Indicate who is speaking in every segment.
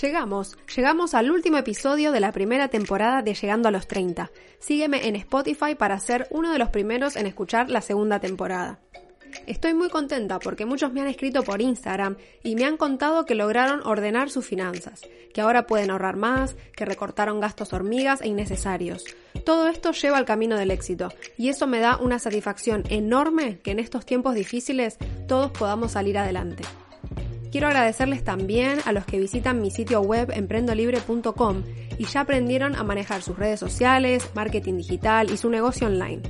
Speaker 1: Llegamos, llegamos al último episodio de la primera temporada de Llegando a los 30. Sígueme en Spotify para ser uno de los primeros en escuchar la segunda temporada. Estoy muy contenta porque muchos me han escrito por Instagram y me han contado que lograron ordenar sus finanzas, que ahora pueden ahorrar más, que recortaron gastos hormigas e innecesarios. Todo esto lleva al camino del éxito y eso me da una satisfacción enorme que en estos tiempos difíciles todos podamos salir adelante. Quiero agradecerles también a los que visitan mi sitio web emprendolibre.com y ya aprendieron a manejar sus redes sociales, marketing digital y su negocio online.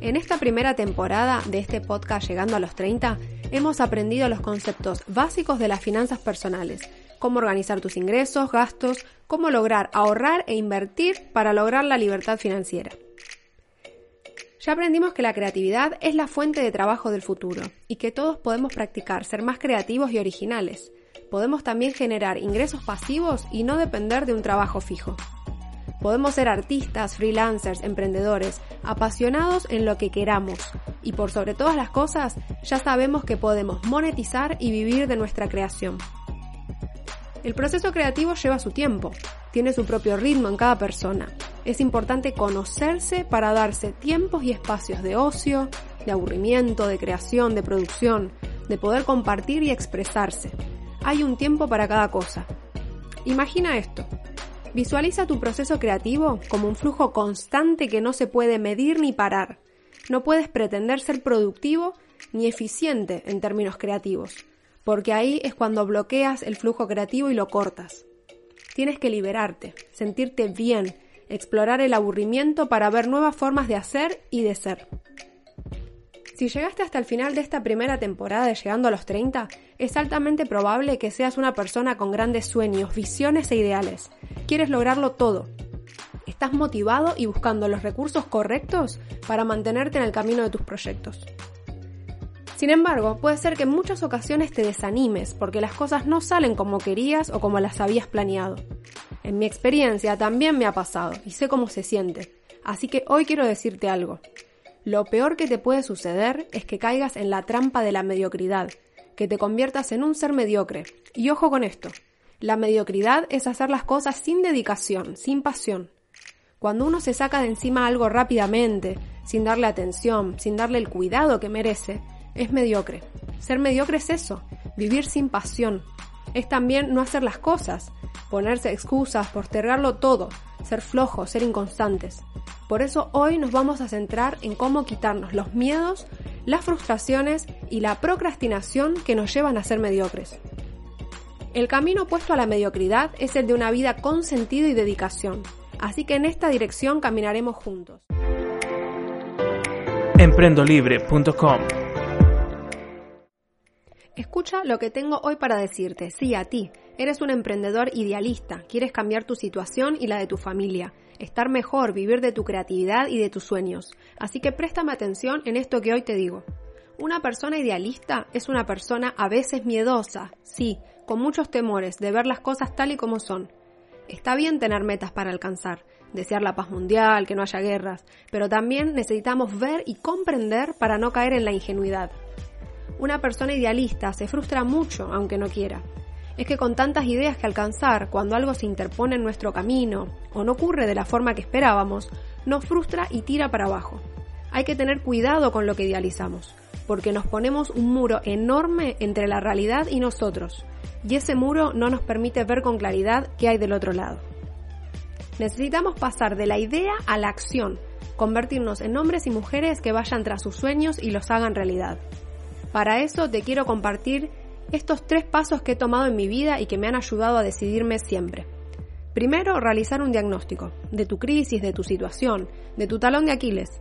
Speaker 1: En esta primera temporada de este podcast Llegando a los 30, hemos aprendido los conceptos básicos de las finanzas personales, cómo organizar tus ingresos, gastos, cómo lograr ahorrar e invertir para lograr la libertad financiera. Ya aprendimos que la creatividad es la fuente de trabajo del futuro y que todos podemos practicar ser más creativos y originales. Podemos también generar ingresos pasivos y no depender de un trabajo fijo. Podemos ser artistas, freelancers, emprendedores, apasionados en lo que queramos. Y por sobre todas las cosas, ya sabemos que podemos monetizar y vivir de nuestra creación. El proceso creativo lleva su tiempo, tiene su propio ritmo en cada persona. Es importante conocerse para darse tiempos y espacios de ocio, de aburrimiento, de creación, de producción, de poder compartir y expresarse. Hay un tiempo para cada cosa. Imagina esto. Visualiza tu proceso creativo como un flujo constante que no se puede medir ni parar. No puedes pretender ser productivo ni eficiente en términos creativos, porque ahí es cuando bloqueas el flujo creativo y lo cortas. Tienes que liberarte, sentirte bien, explorar el aburrimiento para ver nuevas formas de hacer y de ser. Si llegaste hasta el final de esta primera temporada de Llegando a los 30, es altamente probable que seas una persona con grandes sueños, visiones e ideales. Quieres lograrlo todo. Estás motivado y buscando los recursos correctos para mantenerte en el camino de tus proyectos. Sin embargo, puede ser que en muchas ocasiones te desanimes porque las cosas no salen como querías o como las habías planeado. En mi experiencia también me ha pasado y sé cómo se siente, así que hoy quiero decirte algo. Lo peor que te puede suceder es que caigas en la trampa de la mediocridad, que te conviertas en un ser mediocre. Y ojo con esto, la mediocridad es hacer las cosas sin dedicación, sin pasión. Cuando uno se saca de encima algo rápidamente, sin darle atención, sin darle el cuidado que merece, es mediocre. Ser mediocre es eso, vivir sin pasión. Es también no hacer las cosas, ponerse excusas, postergarlo todo, ser flojos, ser inconstantes. Por eso hoy nos vamos a centrar en cómo quitarnos los miedos, las frustraciones y la procrastinación que nos llevan a ser mediocres. El camino opuesto a la mediocridad es el de una vida con sentido y dedicación, así que en esta dirección caminaremos juntos.
Speaker 2: Emprendolibre.com
Speaker 1: Escucha lo que tengo hoy para decirte. Sí, a ti. Eres un emprendedor idealista. Quieres cambiar tu situación y la de tu familia. Estar mejor, vivir de tu creatividad y de tus sueños. Así que préstame atención en esto que hoy te digo. Una persona idealista es una persona a veces miedosa, sí, con muchos temores de ver las cosas tal y como son. Está bien tener metas para alcanzar, desear la paz mundial, que no haya guerras, pero también necesitamos ver y comprender para no caer en la ingenuidad. Una persona idealista se frustra mucho aunque no quiera. Es que con tantas ideas que alcanzar, cuando algo se interpone en nuestro camino o no ocurre de la forma que esperábamos, nos frustra y tira para abajo. Hay que tener cuidado con lo que idealizamos, porque nos ponemos un muro enorme entre la realidad y nosotros, y ese muro no nos permite ver con claridad qué hay del otro lado. Necesitamos pasar de la idea a la acción, convertirnos en hombres y mujeres que vayan tras sus sueños y los hagan realidad. Para eso te quiero compartir estos tres pasos que he tomado en mi vida y que me han ayudado a decidirme siempre. Primero, realizar un diagnóstico de tu crisis, de tu situación, de tu talón de Aquiles.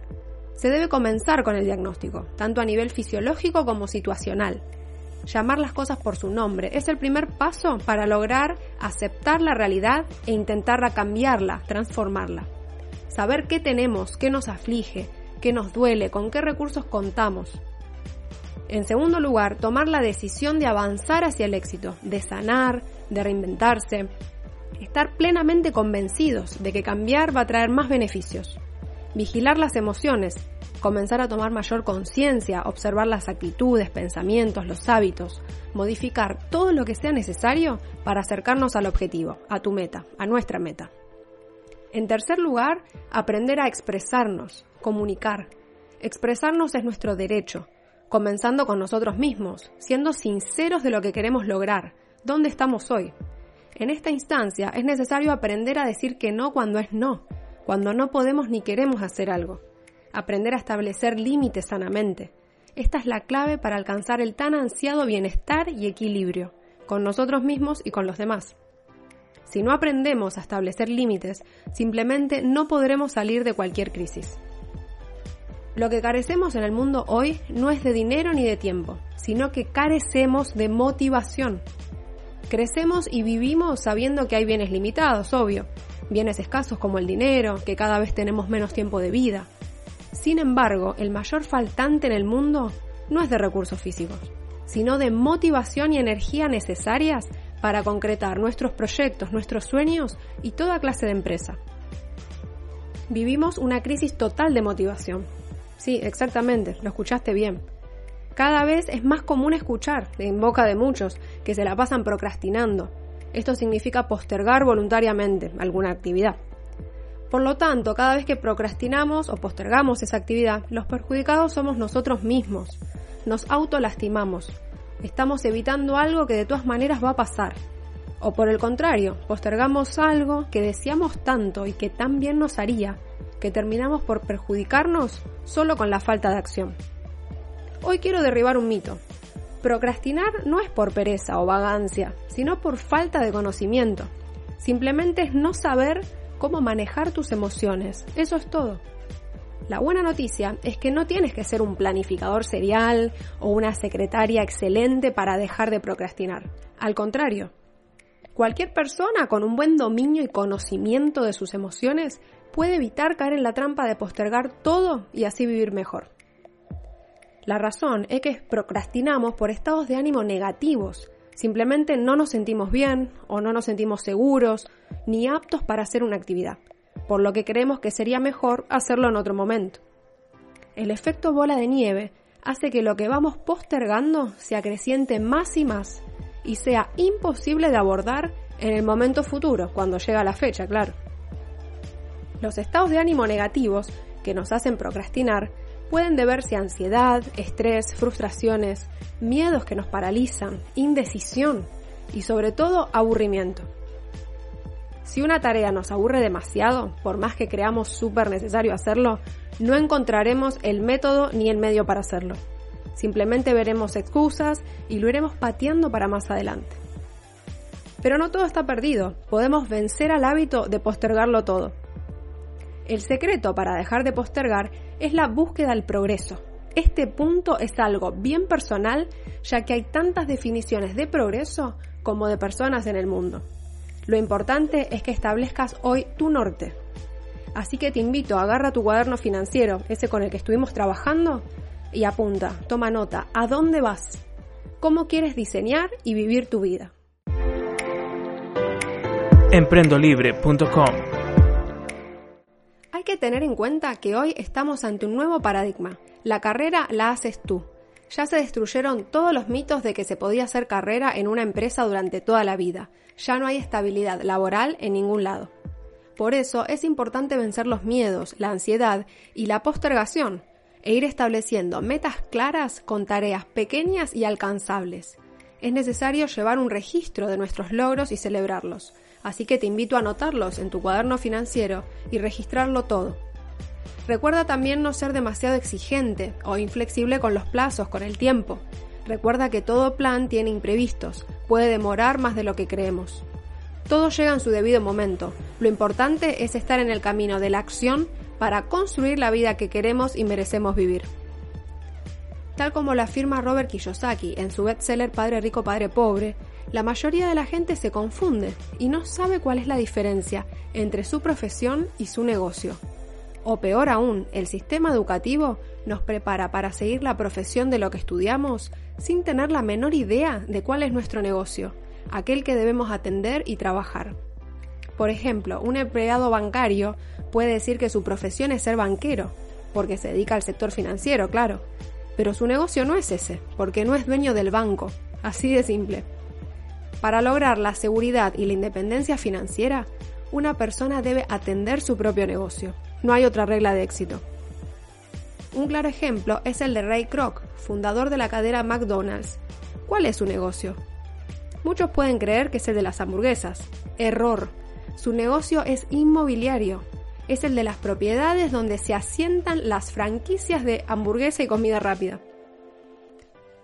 Speaker 1: Se debe comenzar con el diagnóstico, tanto a nivel fisiológico como situacional. Llamar las cosas por su nombre es el primer paso para lograr aceptar la realidad e intentar cambiarla, transformarla. Saber qué tenemos, qué nos aflige, qué nos duele, con qué recursos contamos. En segundo lugar, tomar la decisión de avanzar hacia el éxito, de sanar, de reinventarse, estar plenamente convencidos de que cambiar va a traer más beneficios. Vigilar las emociones, comenzar a tomar mayor conciencia, observar las actitudes, pensamientos, los hábitos, modificar todo lo que sea necesario para acercarnos al objetivo, a tu meta, a nuestra meta. En tercer lugar, aprender a expresarnos, comunicar. Expresarnos es nuestro derecho, comenzando con nosotros mismos, siendo sinceros de lo que queremos lograr, dónde estamos hoy. En esta instancia es necesario aprender a decir que no cuando es no, cuando no podemos ni queremos hacer algo. Aprender a establecer límites sanamente. Esta es la clave para alcanzar el tan ansiado bienestar y equilibrio, con nosotros mismos y con los demás. Si no aprendemos a establecer límites, simplemente no podremos salir de cualquier crisis. Lo que carecemos en el mundo hoy no es de dinero ni de tiempo, sino que carecemos de motivación. Crecemos y vivimos sabiendo que hay bienes limitados, obvio, bienes escasos como el dinero, que cada vez tenemos menos tiempo de vida. Sin embargo, el mayor faltante en el mundo no es de recursos físicos, sino de motivación y energía necesarias para concretar nuestros proyectos, nuestros sueños y toda clase de empresa. Vivimos una crisis total de motivación. Sí, exactamente, lo escuchaste bien cada vez es más común escuchar, en boca de muchos, que se la pasan procrastinando. Esto significa postergar voluntariamente alguna actividad. Por lo tanto, cada vez que procrastinamos o postergamos esa actividad, los perjudicados somos nosotros mismos. Nos autolastimamos. Estamos evitando algo que de todas maneras va a pasar. O por el contrario, postergamos algo que deseamos tanto y que tan bien nos haría, que terminamos por perjudicarnos solo con la falta de acción. Hoy quiero derribar un mito. Procrastinar no es por pereza o vagancia, sino por falta de conocimiento. Simplemente es no saber cómo manejar tus emociones. Eso es todo. La buena noticia es que no tienes que ser un planificador serial o una secretaria excelente para dejar de procrastinar. Al contrario, cualquier persona con un buen dominio y conocimiento de sus emociones puede evitar caer en la trampa de postergar todo y así vivir mejor. La razón es que procrastinamos por estados de ánimo negativos. Simplemente no nos sentimos bien o no nos sentimos seguros ni aptos para hacer una actividad, por lo que creemos que sería mejor hacerlo en otro momento. El efecto bola de nieve hace que lo que vamos postergando se acreciente más y más y sea imposible de abordar en el momento futuro, cuando llega la fecha, claro. Los estados de ánimo negativos que nos hacen procrastinar pueden deberse a ansiedad, estrés, frustraciones, miedos que nos paralizan, indecisión y sobre todo aburrimiento. Si una tarea nos aburre demasiado, por más que creamos súper necesario hacerlo, no encontraremos el método ni el medio para hacerlo. Simplemente veremos excusas y lo iremos pateando para más adelante. Pero no todo está perdido, podemos vencer al hábito de postergarlo todo. El secreto para dejar de postergar es la búsqueda del progreso. Este punto es algo bien personal, ya que hay tantas definiciones de progreso como de personas en el mundo. Lo importante es que establezcas hoy tu norte. Así que te invito, agarra tu cuaderno financiero, ese con el que estuvimos trabajando, y apunta, toma nota, ¿a dónde vas? ¿Cómo quieres diseñar y vivir tu vida?
Speaker 2: Emprendolibre.com
Speaker 1: hay que tener en cuenta que hoy estamos ante un nuevo paradigma. La carrera la haces tú. Ya se destruyeron todos los mitos de que se podía hacer carrera en una empresa durante toda la vida. Ya no hay estabilidad laboral en ningún lado. Por eso es importante vencer los miedos, la ansiedad y la postergación e ir estableciendo metas claras con tareas pequeñas y alcanzables. Es necesario llevar un registro de nuestros logros y celebrarlos así que te invito a anotarlos en tu cuaderno financiero y registrarlo todo. Recuerda también no ser demasiado exigente o inflexible con los plazos, con el tiempo. Recuerda que todo plan tiene imprevistos, puede demorar más de lo que creemos. Todo llega en su debido momento. Lo importante es estar en el camino de la acción para construir la vida que queremos y merecemos vivir. Tal como lo afirma Robert Kiyosaki en su bestseller Padre Rico, Padre Pobre, la mayoría de la gente se confunde y no sabe cuál es la diferencia entre su profesión y su negocio. O peor aún, el sistema educativo nos prepara para seguir la profesión de lo que estudiamos sin tener la menor idea de cuál es nuestro negocio, aquel que debemos atender y trabajar. Por ejemplo, un empleado bancario puede decir que su profesión es ser banquero, porque se dedica al sector financiero, claro. Pero su negocio no es ese, porque no es dueño del banco. Así de simple. Para lograr la seguridad y la independencia financiera, una persona debe atender su propio negocio. No hay otra regla de éxito. Un claro ejemplo es el de Ray Kroc, fundador de la cadena McDonald's. ¿Cuál es su negocio? Muchos pueden creer que es el de las hamburguesas. Error. Su negocio es inmobiliario. Es el de las propiedades donde se asientan las franquicias de hamburguesa y comida rápida.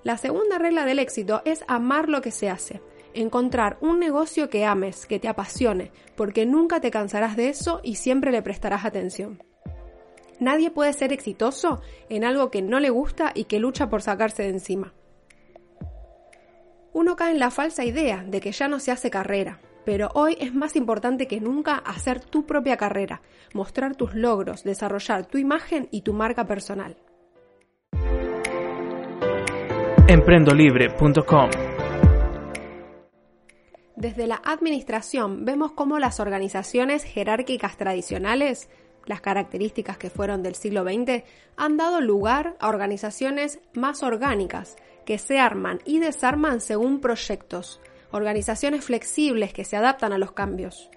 Speaker 1: La segunda regla del éxito es amar lo que se hace. Encontrar un negocio que ames, que te apasione, porque nunca te cansarás de eso y siempre le prestarás atención. Nadie puede ser exitoso en algo que no le gusta y que lucha por sacarse de encima. Uno cae en la falsa idea de que ya no se hace carrera, pero hoy es más importante que nunca hacer tu propia carrera, mostrar tus logros, desarrollar tu imagen y tu marca personal.
Speaker 2: Emprendolibre.com
Speaker 1: Desde la administración vemos cómo las organizaciones jerárquicas tradicionales, las características que fueron del siglo XX, han dado lugar a organizaciones más orgánicas, que se arman y desarman según proyectos, organizaciones flexibles que se adaptan a los cambios.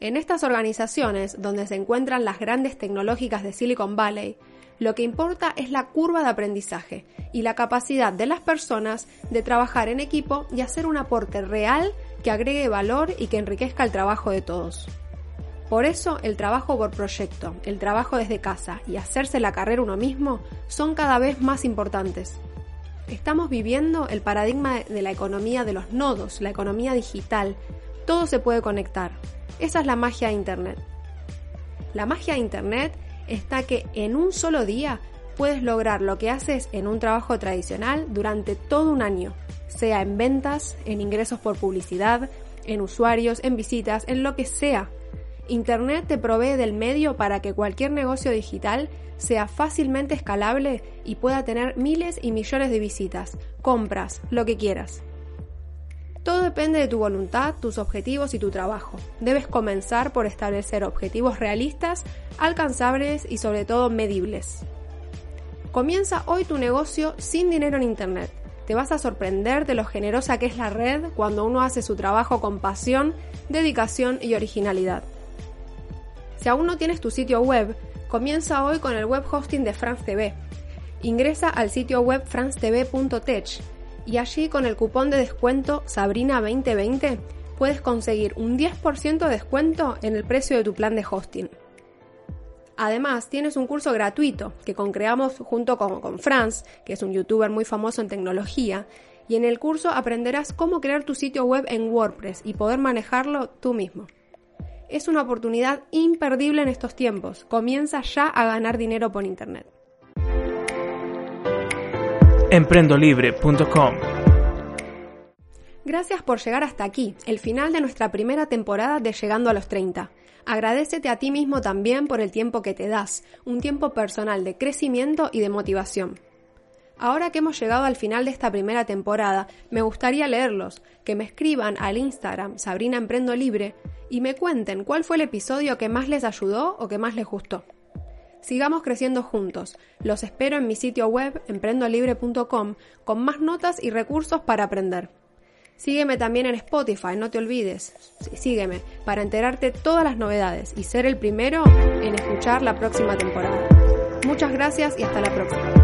Speaker 1: En estas organizaciones, donde se encuentran las grandes tecnológicas de Silicon Valley, lo que importa es la curva de aprendizaje y la capacidad de las personas de trabajar en equipo y hacer un aporte real que agregue valor y que enriquezca el trabajo de todos. Por eso el trabajo por proyecto, el trabajo desde casa y hacerse la carrera uno mismo son cada vez más importantes. Estamos viviendo el paradigma de la economía de los nodos, la economía digital. Todo se puede conectar. Esa es la magia de Internet. La magia de Internet está que en un solo día puedes lograr lo que haces en un trabajo tradicional durante todo un año, sea en ventas, en ingresos por publicidad, en usuarios, en visitas, en lo que sea. Internet te provee del medio para que cualquier negocio digital sea fácilmente escalable y pueda tener miles y millones de visitas, compras, lo que quieras. Todo depende de tu voluntad, tus objetivos y tu trabajo. Debes comenzar por establecer objetivos realistas, alcanzables y sobre todo medibles. Comienza hoy tu negocio sin dinero en Internet. Te vas a sorprender de lo generosa que es la red cuando uno hace su trabajo con pasión, dedicación y originalidad. Si aún no tienes tu sitio web, Comienza hoy con el web hosting de France TV. Ingresa al sitio web francetv.tech y allí con el cupón de descuento Sabrina2020 puedes conseguir un 10% de descuento en el precio de tu plan de hosting. Además, tienes un curso gratuito que concreamos junto con, con Franz, que es un youtuber muy famoso en tecnología, y en el curso aprenderás cómo crear tu sitio web en WordPress y poder manejarlo tú mismo es una oportunidad imperdible en estos tiempos. Comienza ya a ganar dinero por Internet.
Speaker 2: Emprendolibre.com
Speaker 1: Gracias por llegar hasta aquí, el final de nuestra primera temporada de Llegando a los 30. Agradecete a ti mismo también por el tiempo que te das, un tiempo personal de crecimiento y de motivación. Ahora que hemos llegado al final de esta primera temporada, me gustaría leerlos, que me escriban al Instagram Sabrina Emprendo Libre y me cuenten cuál fue el episodio que más les ayudó o que más les gustó. Sigamos creciendo juntos. Los espero en mi sitio web emprendolibre.com con más notas y recursos para aprender. Sígueme también en Spotify, no te olvides. Sígueme para enterarte todas las novedades y ser el primero en escuchar la próxima temporada. Muchas gracias y hasta la próxima.